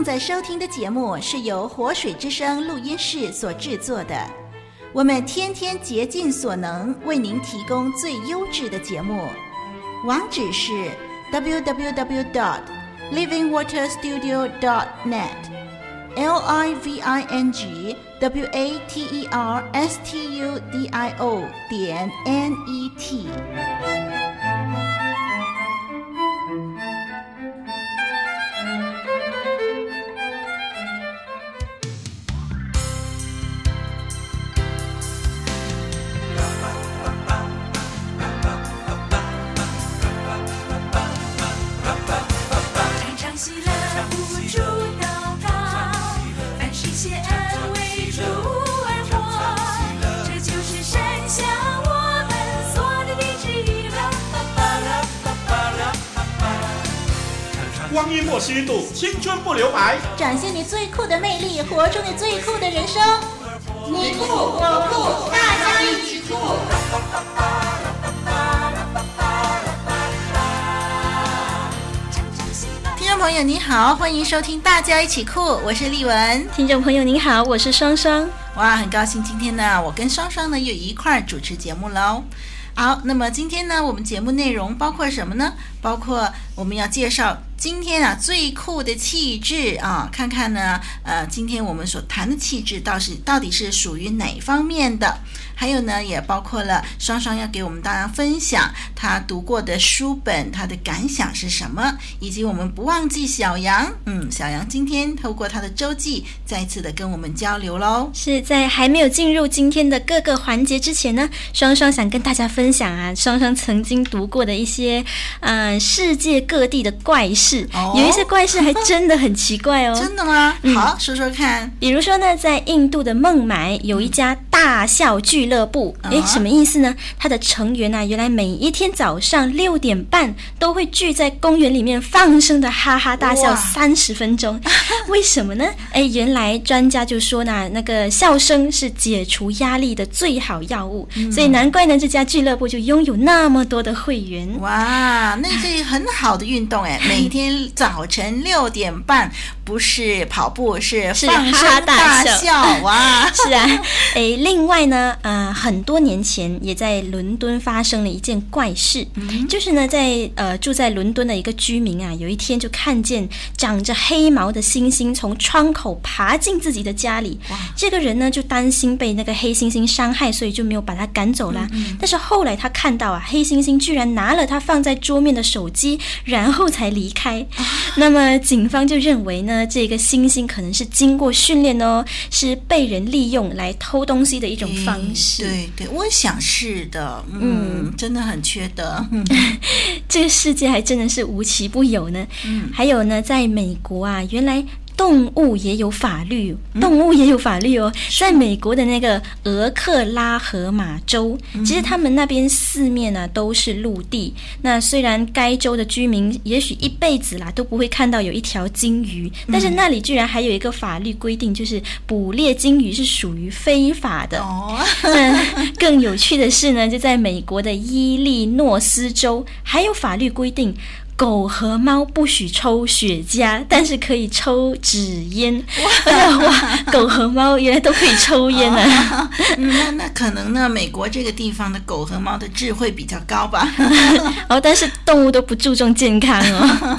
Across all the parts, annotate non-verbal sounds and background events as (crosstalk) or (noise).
正在收听的节目是由活水之声录音室所制作的。我们天天竭尽所能为您提供最优质的节目，网址是 www.dot.livingwaterstudio.dot.net，l i v i n g w a t e r s t u d i o 点 n e t。光阴莫虚度，青春不留白。展现你最酷的魅力，活出你最酷的人生。你酷我酷，大家一起酷！听众朋友你好，欢迎收听《大家一起酷》，我是丽文。听众朋友您好，我是双双。哇，很高兴今天呢，我跟双双呢又一块儿主持节目喽。好，那么今天呢，我们节目内容包括什么呢？包括我们要介绍。今天啊，最酷的气质啊，看看呢，呃，今天我们所谈的气质，倒是到底是属于哪方面的？还有呢，也包括了双双要给我们大家分享他读过的书本，他的感想是什么，以及我们不忘记小杨，嗯，小杨今天透过他的周记，再次的跟我们交流喽。是在还没有进入今天的各个环节之前呢，双双想跟大家分享啊，双双曾经读过的一些，嗯、世界各地的怪事。哦、有一些怪事还真的很奇怪哦。真的吗？嗯、好，说说看。比如说呢，在印度的孟买有一家大笑俱乐部。哎、嗯，什么意思呢？它的成员啊，原来每一天早上六点半都会聚在公园里面放声的哈哈大笑三十分钟。(laughs) 为什么呢？哎，原来专家就说呢，那个笑声是解除压力的最好药物，嗯、所以难怪呢，这家俱乐部就拥有那么多的会员。哇，那是很好的运动哎，每天。早晨六点半，不是跑步，是放声大笑哇！(laughs) 是啊，诶，另外呢，呃，很多年前也在伦敦发生了一件怪事，嗯、就是呢，在呃住在伦敦的一个居民啊，有一天就看见长着黑毛的猩猩从窗口爬进自己的家里。哇！这个人呢就担心被那个黑猩猩伤害，所以就没有把他赶走啦。嗯嗯，但是后来他看到啊，黑猩猩居然拿了他放在桌面的手机，然后才离开。那么警方就认为呢，这个猩猩可能是经过训练哦，是被人利用来偷东西的一种方式。对对，我想是的，嗯，嗯真的很缺德。嗯、(laughs) 这个世界还真的是无奇不有呢。嗯，还有呢，在美国啊，原来。动物也有法律，动物也有法律哦。在美国的那个俄克拉荷马州，其实他们那边四面呢、啊、都是陆地。那虽然该州的居民也许一辈子啦都不会看到有一条鲸鱼，但是那里居然还有一个法律规定，就是捕猎鲸鱼是属于非法的。哦，那 (laughs) 更有趣的是呢，就在美国的伊利诺斯州，还有法律规定。狗和猫不许抽雪茄，但是可以抽纸烟。哇 (laughs) 哇！狗和猫原来都可以抽烟、啊 (laughs) 哦嗯。那那可能呢？美国这个地方的狗和猫的智慧比较高吧。(laughs) 哦，但是动物都不注重健康哦。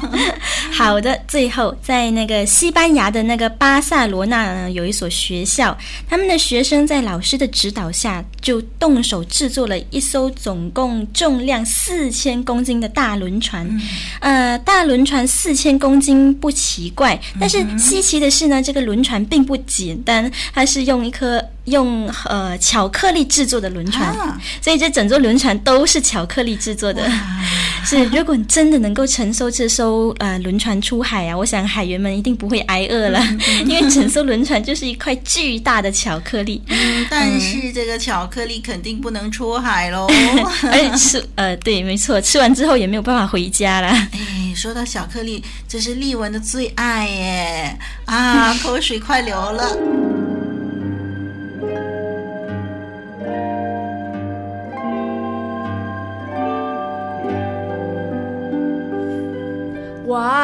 好的，最后在那个西班牙的那个巴塞罗那呢，有一所学校，他们的学生在老师的指导下，就动手制作了一艘总共重量四千公斤的大轮船。嗯呃，大轮船四千公斤不奇怪，但是稀奇的是呢，这个轮船并不简单，它是用一颗。用呃巧克力制作的轮船，啊、所以这整座轮船都是巧克力制作的。(laughs) 是，如果你真的能够承受这艘呃轮船出海啊，我想海员们一定不会挨饿了，嗯嗯、(laughs) 因为整艘轮船就是一块巨大的巧克力。嗯，但是这个巧克力肯定不能出海喽，(laughs) 而且吃呃对，没错，吃完之后也没有办法回家了。哎，说到巧克力，这是丽文的最爱耶！啊，口水快流了。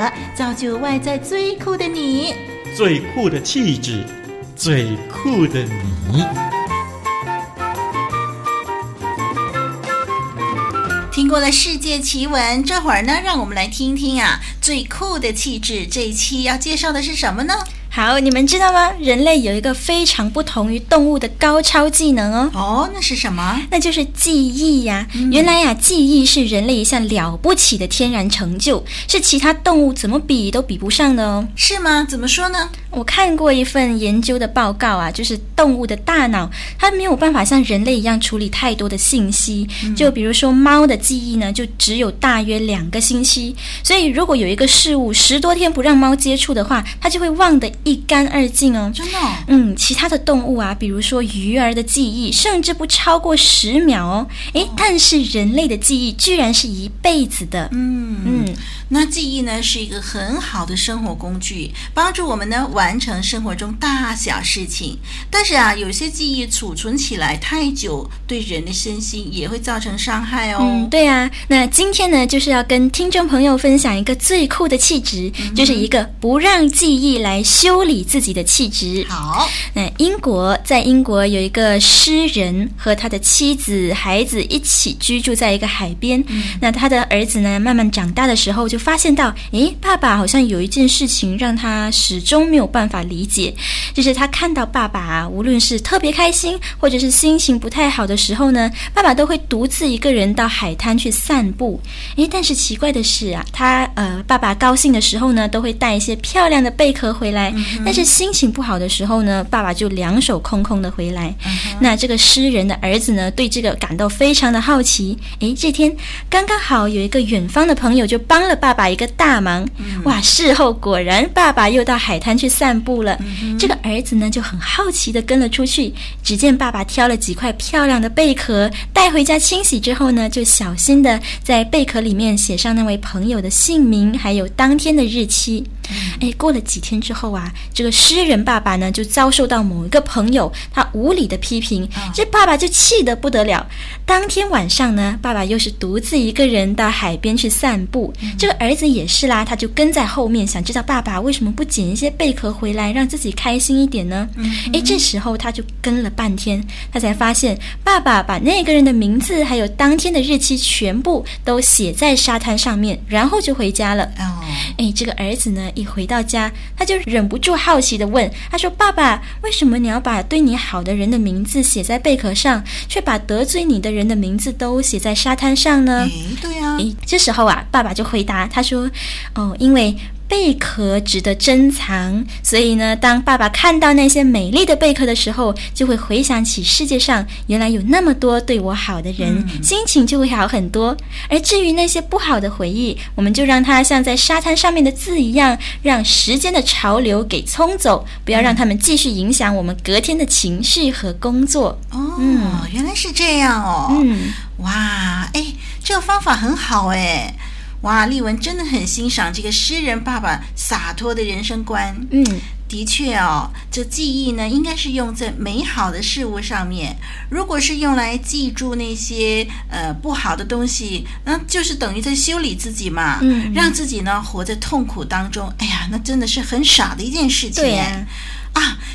格，造就外在最酷的你。最酷的气质，最酷的你。听过了世界奇闻，这会儿呢，让我们来听听啊，最酷的气质。这一期要介绍的是什么呢？好，你们知道吗？人类有一个非常不同于动物的高超技能哦。哦，那是什么？那就是记忆呀。嗯、原来呀，记忆是人类一项了不起的天然成就，是其他动物怎么比都比不上的哦。是吗？怎么说呢？我看过一份研究的报告啊，就是动物的大脑，它没有办法像人类一样处理太多的信息。嗯、就比如说猫的记忆呢，就只有大约两个星期。所以如果有一个事物十多天不让猫接触的话，它就会忘得。一干二净哦，真的哦？嗯，其他的动物啊，比如说鱼儿的记忆，甚至不超过十秒哦。诶，但是人类的记忆居然是一辈子的。嗯嗯，那记忆呢，是一个很好的生活工具，帮助我们呢完成生活中大小事情。但是啊，有些记忆储存起来太久，对人的身心也会造成伤害哦。嗯，对啊。那今天呢，就是要跟听众朋友分享一个最酷的气质，嗯、就是一个不让记忆来修。修理自己的气质。好，那英国在英国有一个诗人和他的妻子、孩子一起居住在一个海边。嗯、那他的儿子呢，慢慢长大的时候，就发现到，诶，爸爸好像有一件事情让他始终没有办法理解，就是他看到爸爸啊，无论是特别开心，或者是心情不太好的时候呢，爸爸都会独自一个人到海滩去散步。诶，但是奇怪的是啊，他呃，爸爸高兴的时候呢，都会带一些漂亮的贝壳回来。但是心情不好的时候呢，爸爸就两手空空的回来。那这个诗人的儿子呢，对这个感到非常的好奇。诶，这天刚刚好有一个远方的朋友就帮了爸爸一个大忙。嗯、哇，事后果然爸爸又到海滩去散步了。嗯、这个儿子呢就很好奇的跟了出去。只见爸爸挑了几块漂亮的贝壳带回家清洗之后呢，就小心的在贝壳里面写上那位朋友的姓名，还有当天的日期。哎，过了几天之后啊，这个诗人爸爸呢就遭受到某一个朋友他无理的批评，这爸爸就气得不得了。当天晚上呢，爸爸又是独自一个人到海边去散步，这个儿子也是啦，他就跟在后面，想知道爸爸为什么不捡一些贝壳回来，让自己开心一点呢？哎，这时候他就跟了半天，他才发现爸爸把那个人的名字还有当天的日期全部都写在沙滩上面，然后就回家了。哦，哎，这个儿子呢？一回到家，他就忍不住好奇的问：“他说，爸爸，为什么你要把对你好的人的名字写在贝壳上，却把得罪你的人的名字都写在沙滩上呢？”哎，对呀。哎，这时候啊，爸爸就回答他说：“哦，因为。”贝壳值得珍藏，所以呢，当爸爸看到那些美丽的贝壳的时候，就会回想起世界上原来有那么多对我好的人，嗯、心情就会好很多。而至于那些不好的回忆，我们就让它像在沙滩上面的字一样，让时间的潮流给冲走，不要让他们继续影响我们隔天的情绪和工作。哦，嗯、原来是这样哦。嗯，哇，哎，这个方法很好哎。哇，丽文真的很欣赏这个诗人爸爸洒脱的人生观。嗯，的确哦，这记忆呢，应该是用在美好的事物上面。如果是用来记住那些呃不好的东西，那就是等于在修理自己嘛。嗯，让自己呢活在痛苦当中。哎呀，那真的是很傻的一件事情。对呀。啊，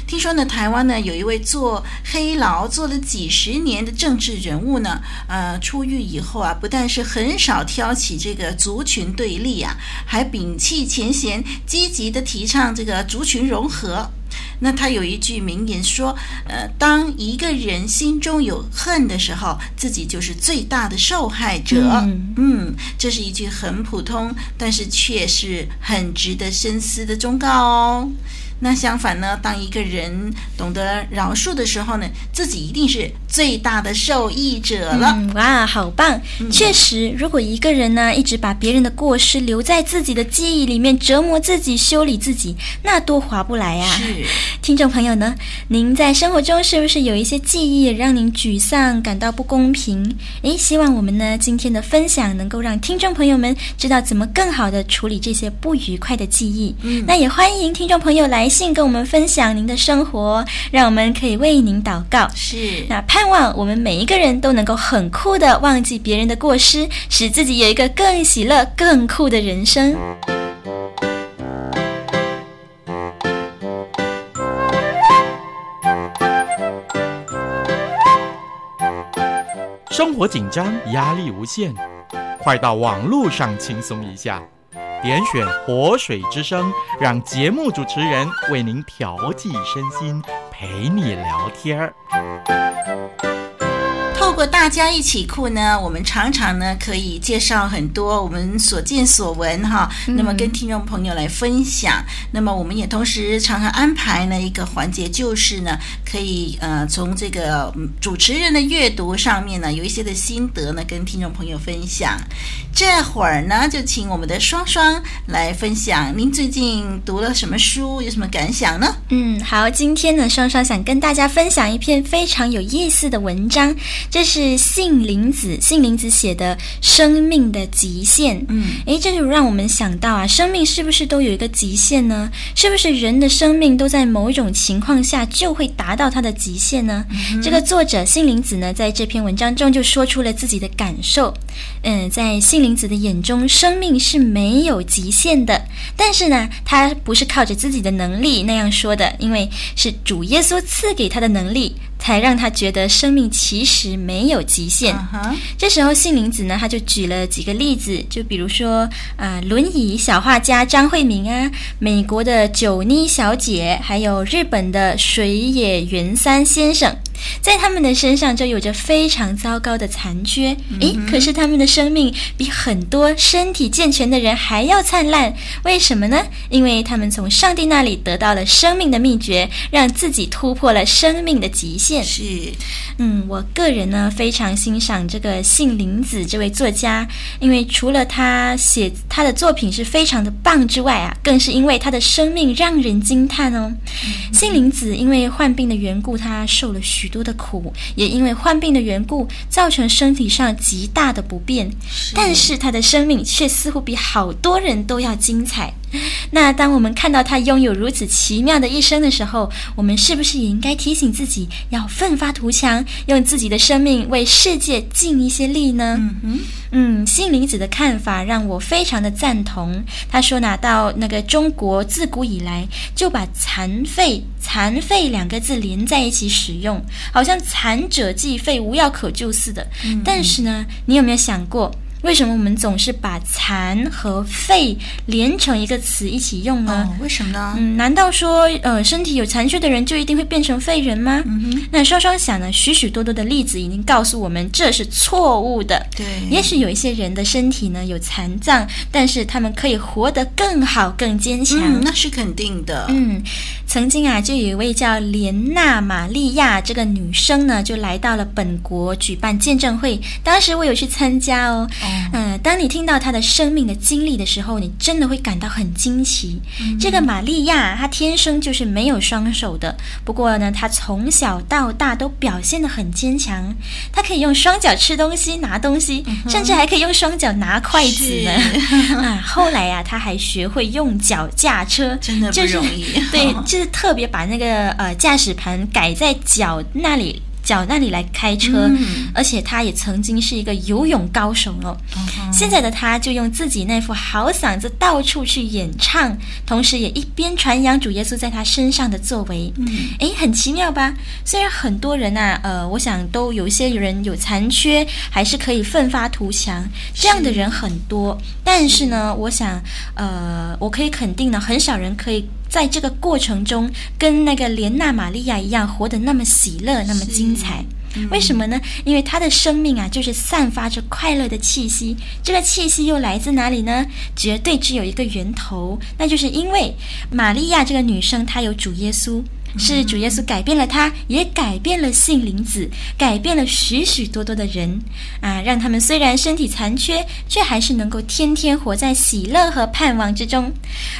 听说呢，台湾呢有一位做黑牢做了几十年的政治人物呢，呃，出狱以后啊，不但是很少挑起这个族群对立啊，还摒弃前嫌，积极的提倡这个族群融合。那他有一句名言说，呃，当一个人心中有恨的时候，自己就是最大的受害者。嗯，嗯，这是一句很普通，但是却是很值得深思的忠告哦。那相反呢，当一个人懂得饶恕的时候呢，自己一定是最大的受益者了。嗯、哇，好棒！嗯、确实，如果一个人呢一直把别人的过失留在自己的记忆里面，折磨自己、修理自己，那多划不来啊！是，听众朋友呢，您在生活中是不是有一些记忆让您沮丧、感到不公平？诶，希望我们呢今天的分享能够让听众朋友们知道怎么更好的处理这些不愉快的记忆。嗯，那也欢迎听众朋友来信跟我们分享您的生活，让我们可以为您祷告。是，那盼望我们每一个人都能够很酷的忘记别人的过失，使自己有一个更喜乐、更酷的人生。生活紧张，压力无限，快到网络上轻松一下。点选活水之声，让节目主持人为您调剂身心，陪你聊天儿。透过大家一起酷呢，我们常常呢可以介绍很多我们所见所闻哈，那么跟听众朋友来分享。嗯、那么我们也同时常常安排呢一个环节，就是呢可以呃从这个主持人的阅读上面呢有一些的心得呢跟听众朋友分享。这会儿呢就请我们的双双来分享，您最近读了什么书，有什么感想呢？嗯，好，今天呢双双想跟大家分享一篇非常有意思的文章。这是杏林子，杏林子写的《生命的极限》。嗯，诶，这就让我们想到啊，生命是不是都有一个极限呢？是不是人的生命都在某一种情况下就会达到它的极限呢？嗯、这个作者杏林子呢，在这篇文章中就说出了自己的感受。嗯，在杏林子的眼中，生命是没有极限的。但是呢，他不是靠着自己的能力那样说的，因为是主耶稣赐给他的能力。才让他觉得生命其实没有极限。Uh huh. 这时候，杏林子呢，他就举了几个例子，就比如说，啊、呃，轮椅小画家张惠明啊，美国的九妮小姐，还有日本的水野元三先生。在他们的身上就有着非常糟糕的残缺，诶，可是他们的生命比很多身体健全的人还要灿烂，为什么呢？因为他们从上帝那里得到了生命的秘诀，让自己突破了生命的极限。是，嗯，我个人呢非常欣赏这个杏林子这位作家，因为除了他写他的作品是非常的棒之外啊，更是因为他的生命让人惊叹哦。杏林子因为患病的缘故，他受了许许多的苦，也因为患病的缘故，造成身体上极大的不便。是但是他的生命却似乎比好多人都要精彩。那当我们看到他拥有如此奇妙的一生的时候，我们是不是也应该提醒自己，要奋发图强，用自己的生命为世界尽一些力呢？嗯哼嗯，杏林子的看法让我非常的赞同。他说，拿到那个中国自古以来就把残废、残废两个字连在一起使用，好像残者即废，无药可救似的。嗯、但是呢，你有没有想过？为什么我们总是把“残”和“废”连成一个词一起用呢？哦，为什么呢？嗯，难道说，呃，身体有残缺的人就一定会变成废人吗？嗯哼。那双双想呢，许许多多的例子已经告诉我们这是错误的。对。也许有一些人的身体呢有残障，但是他们可以活得更好、更坚强。嗯，那是肯定的。嗯，曾经啊，就有一位叫莲娜玛利亚这个女生呢，就来到了本国举办见证会，当时我有去参加哦。哦嗯，当你听到她的生命的经历的时候，你真的会感到很惊奇。嗯、这个玛利亚，她天生就是没有双手的。不过呢，她从小到大都表现得很坚强。她可以用双脚吃东西、拿东西，嗯、甚至还可以用双脚拿筷子呢。(laughs) 啊，后来呀、啊，她还学会用脚驾车，真的不容易。就是、对，就是特别把那个呃驾驶盘改在脚那里。脚那里来开车，嗯、而且他也曾经是一个游泳高手哦。嗯、现在的他就用自己那副好嗓子到处去演唱，同时也一边传扬主耶稣在他身上的作为。嗯，诶，很奇妙吧？虽然很多人啊，呃，我想都有一些人有残缺，还是可以奋发图强，这样的人很多。是但是呢，我想，呃，我可以肯定呢，很少人可以。在这个过程中，跟那个莲娜玛利亚一样，活得那么喜乐，那么精彩。嗯。为什么呢？因为他的生命啊，就是散发着快乐的气息。这个气息又来自哪里呢？绝对只有一个源头，那就是因为玛利亚这个女生，她有主耶稣。是主耶稣改变了他，也改变了杏林子，改变了许许多多的人。啊，让他们虽然身体残缺，却还是能够天天活在喜乐和盼望之中。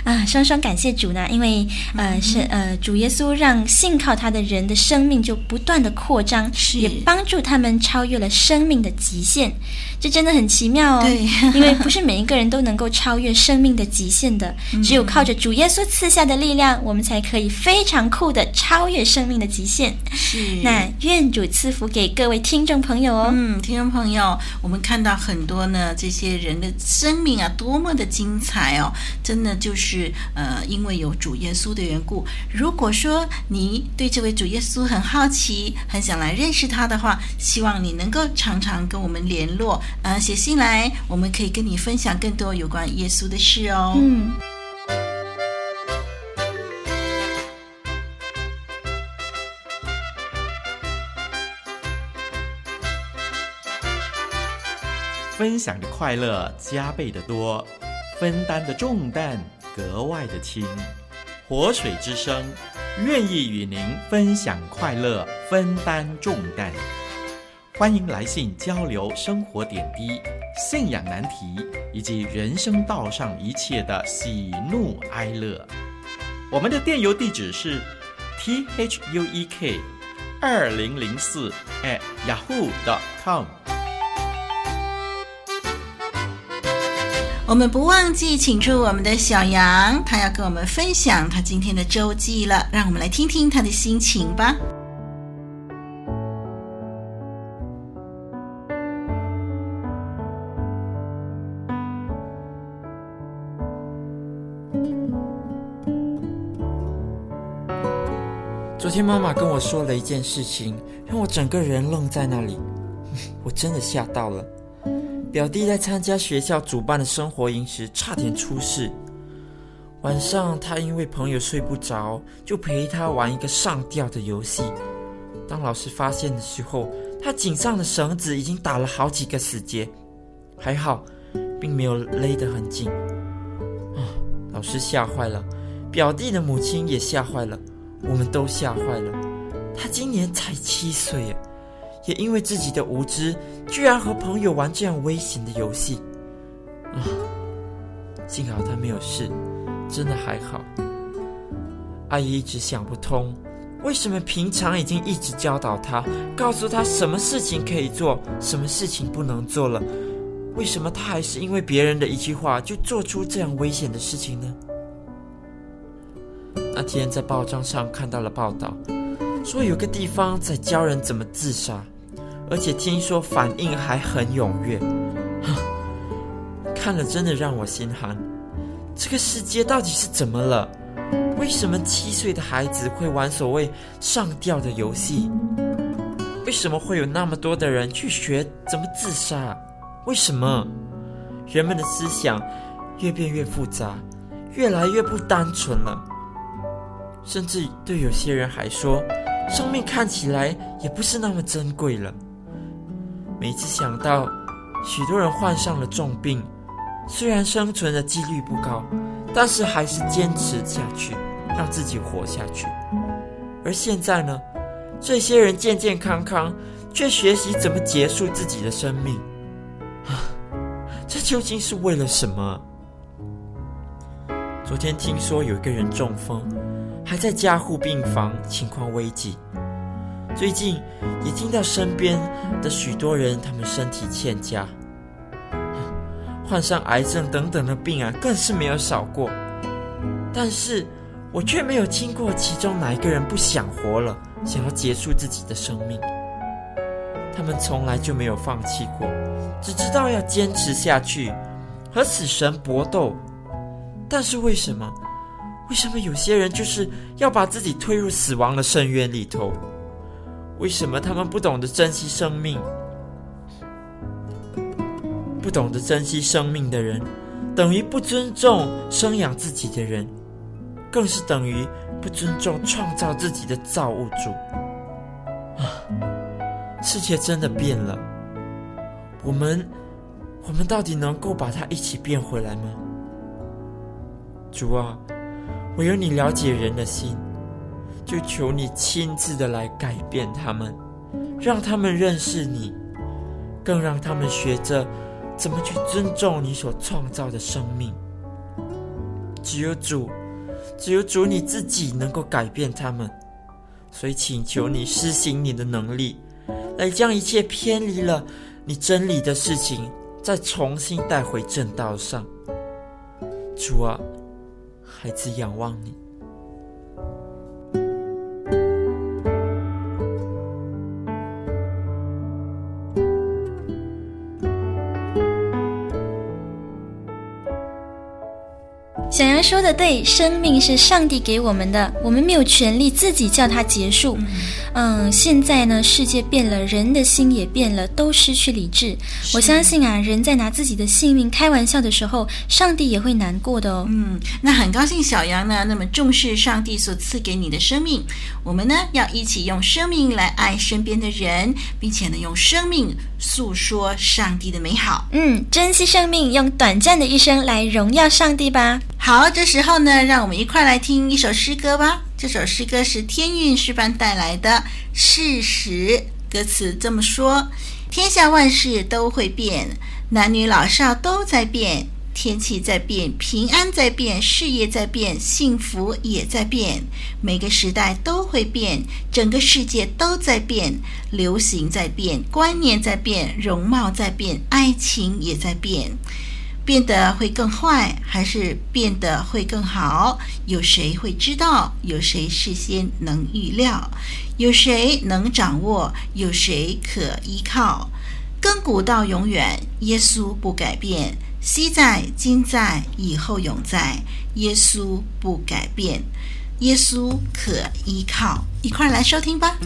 啊！双双感谢主呢，因为呃是呃主耶稣让信靠他的人的生命就不断的扩张，也帮助他们超越了生命的极限。这真的很奇妙哦，对，(laughs) 因为不是每一个人都能够超越生命的极限的，(laughs) 只有靠着主耶稣赐下的力量，我们才可以非常酷的超越生命的极限。是，那愿主赐福给各位听众朋友哦。嗯，听众朋友，我们看到很多呢，这些人的生命啊，多么的精彩哦！真的就是呃，因为有主耶稣的缘故。如果说你对这位主耶稣很好奇，很想来认识他的话，希望你能够常常跟我们联络。呃，写信来，我们可以跟你分享更多有关耶稣的事哦。嗯。分享的快乐加倍的多，分担的重担格外的轻。活水之声愿意与您分享快乐，分担重担。欢迎来信交流生活点滴、信仰难题以及人生道上一切的喜怒哀乐。我们的电邮地址是 t h u e k 二零零四 at yahoo dot com。我们不忘记请出我们的小杨，他要跟我们分享他今天的周记了。让我们来听听他的心情吧。昨天妈妈跟我说了一件事情，让我整个人愣在那里，(laughs) 我真的吓到了。表弟在参加学校主办的生活营时差点出事，晚上他因为朋友睡不着，就陪他玩一个上吊的游戏。当老师发现的时候，他颈上的绳子已经打了好几个死结，还好，并没有勒得很紧。啊，老师吓坏了，表弟的母亲也吓坏了。我们都吓坏了，他今年才七岁，也因为自己的无知，居然和朋友玩这样危险的游戏。啊，幸好他没有事，真的还好。阿姨一直想不通，为什么平常已经一直教导他，告诉他什么事情可以做，什么事情不能做了，为什么他还是因为别人的一句话就做出这样危险的事情呢？那天在报章上看到了报道，说有个地方在教人怎么自杀，而且听说反应还很踊跃。看了真的让我心寒。这个世界到底是怎么了？为什么七岁的孩子会玩所谓上吊的游戏？为什么会有那么多的人去学怎么自杀？为什么？人们的思想越变越复杂，越来越不单纯了。甚至对有些人还说，生命看起来也不是那么珍贵了。每次想到许多人患上了重病，虽然生存的几率不高，但是还是坚持下去，让自己活下去。而现在呢，这些人健健康康，却学习怎么结束自己的生命。啊，这究竟是为了什么？昨天听说有一个人中风。还在加护病房，情况危急。最近也听到身边的许多人，他们身体欠佳，患上癌症等等的病啊，更是没有少过。但是我却没有听过其中哪一个人不想活了，想要结束自己的生命。他们从来就没有放弃过，只知道要坚持下去，和死神搏斗。但是为什么？为什么有些人就是要把自己推入死亡的深渊里头？为什么他们不懂得珍惜生命？不懂得珍惜生命的人，等于不尊重生养自己的人，更是等于不尊重创造自己的造物主。啊，世界真的变了，我们，我们到底能够把它一起变回来吗？主啊，唯有你了解人的心，就求你亲自的来改变他们，让他们认识你，更让他们学着怎么去尊重你所创造的生命。只有主，只有主你自己能够改变他们，所以请求你施行你的能力。来将一切偏离了你真理的事情，再重新带回正道上。主啊，孩子仰望你。小杨说的对，生命是上帝给我们的，我们没有权利自己叫它结束。现在呢，世界变了，人的心也变了，都失去理智。我相信啊，人在拿自己的性命开玩笑的时候，上帝也会难过的哦。嗯，那很高兴小羊呢那么重视上帝所赐给你的生命。我们呢要一起用生命来爱身边的人，并且呢用生命诉说上帝的美好。嗯，珍惜生命，用短暂的一生来荣耀上帝吧。好，这时候呢，让我们一块来听一首诗歌吧。这首诗歌是天韵诗班带来的《事实》，歌词这么说：天下万事都会变，男女老少都在变，天气在变，平安在变，事业在变，幸福也在变。每个时代都会变，整个世界都在变，流行在变，观念在变，容貌在变，爱情也在变。变得会更坏，还是变得会更好？有谁会知道？有谁事先能预料？有谁能掌握？有谁可依靠？亘古到永远，耶稣不改变，昔在，今在，以后永在。耶稣不改变，耶稣可依靠。一块来收听吧。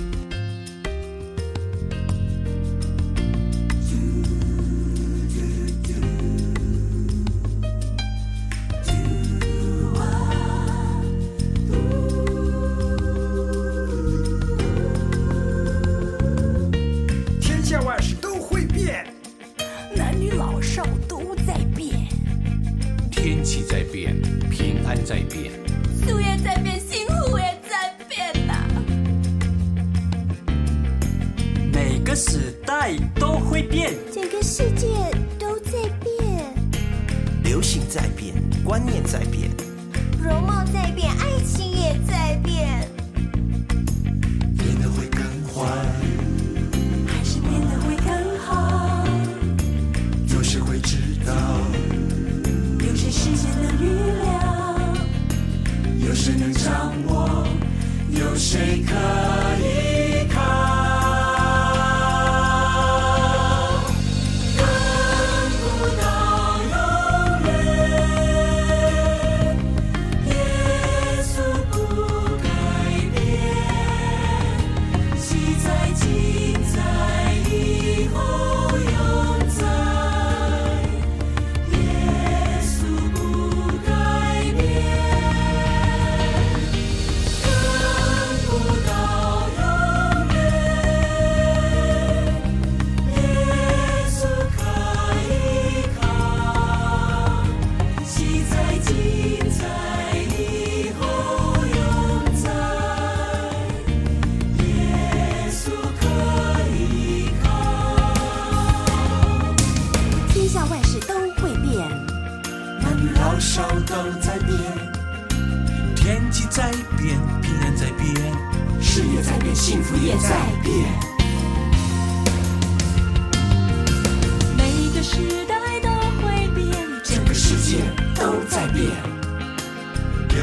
在变，树叶在变，幸福也在变呐。每个时代都会变，整个世界都在变，流行在变，观念在变，容貌在变，爱情也在变。只能掌握有谁可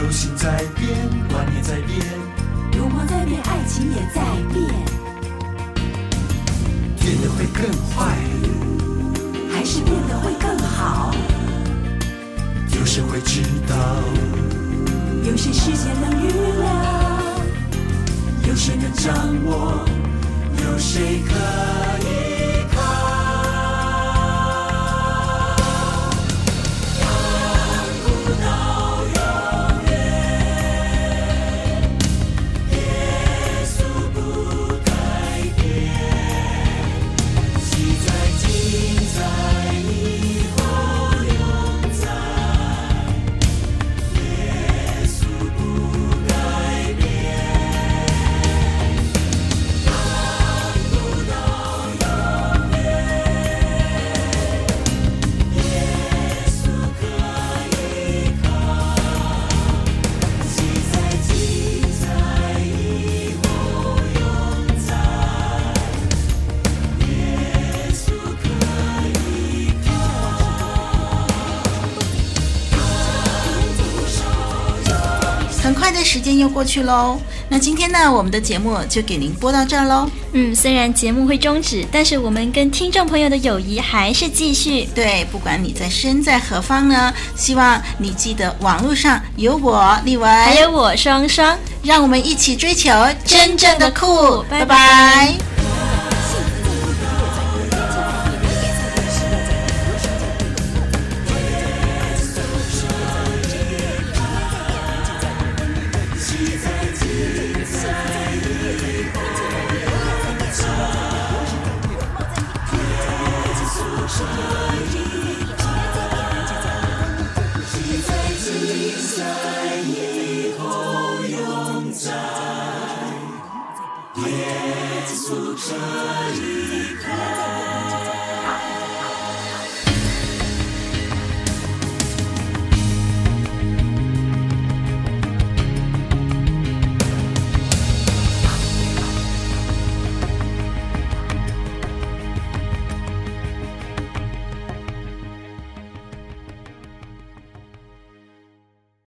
流行在变，观念在变，流光在变，爱情也在变。变得会更坏，还是变得会更好？有谁会知道？有谁事先能预料？有谁能掌握？有谁可？又过去喽。那今天呢，我们的节目就给您播到这儿喽。嗯，虽然节目会终止，但是我们跟听众朋友的友谊还是继续。对，不管你在身在何方呢，希望你记得网络上有我李文，还有我双双，让我们一起追求真正的酷。拜拜。拜拜。